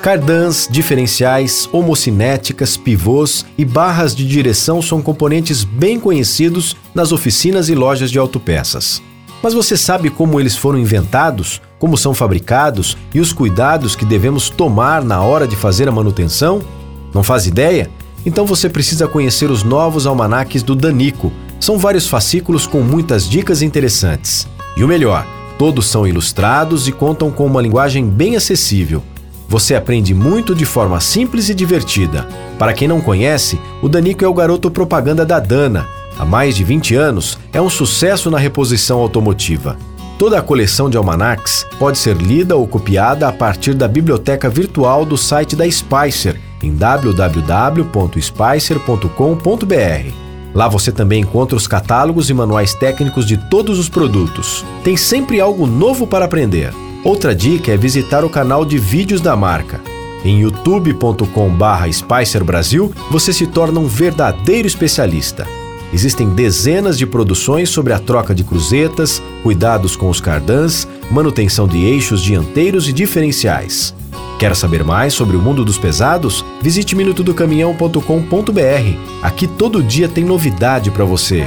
Cardãs, diferenciais, homocinéticas, pivôs e barras de direção são componentes bem conhecidos nas oficinas e lojas de autopeças. Mas você sabe como eles foram inventados, como são fabricados e os cuidados que devemos tomar na hora de fazer a manutenção? Não faz ideia? Então você precisa conhecer os novos almanaques do Danico. São vários fascículos com muitas dicas interessantes. E o melhor, todos são ilustrados e contam com uma linguagem bem acessível. Você aprende muito de forma simples e divertida. Para quem não conhece, o Danico é o garoto propaganda da Dana. Há mais de 20 anos, é um sucesso na reposição automotiva. Toda a coleção de almanacs pode ser lida ou copiada a partir da biblioteca virtual do site da Spicer em www.spicer.com.br. Lá você também encontra os catálogos e manuais técnicos de todos os produtos. Tem sempre algo novo para aprender. Outra dica é visitar o canal de vídeos da marca. Em youtube.com/spicer Brasil, você se torna um verdadeiro especialista. Existem dezenas de produções sobre a troca de cruzetas, cuidados com os cardãs, manutenção de eixos dianteiros e diferenciais. Quer saber mais sobre o mundo dos pesados? Visite minutodocaminhão.com.br. Aqui todo dia tem novidade para você.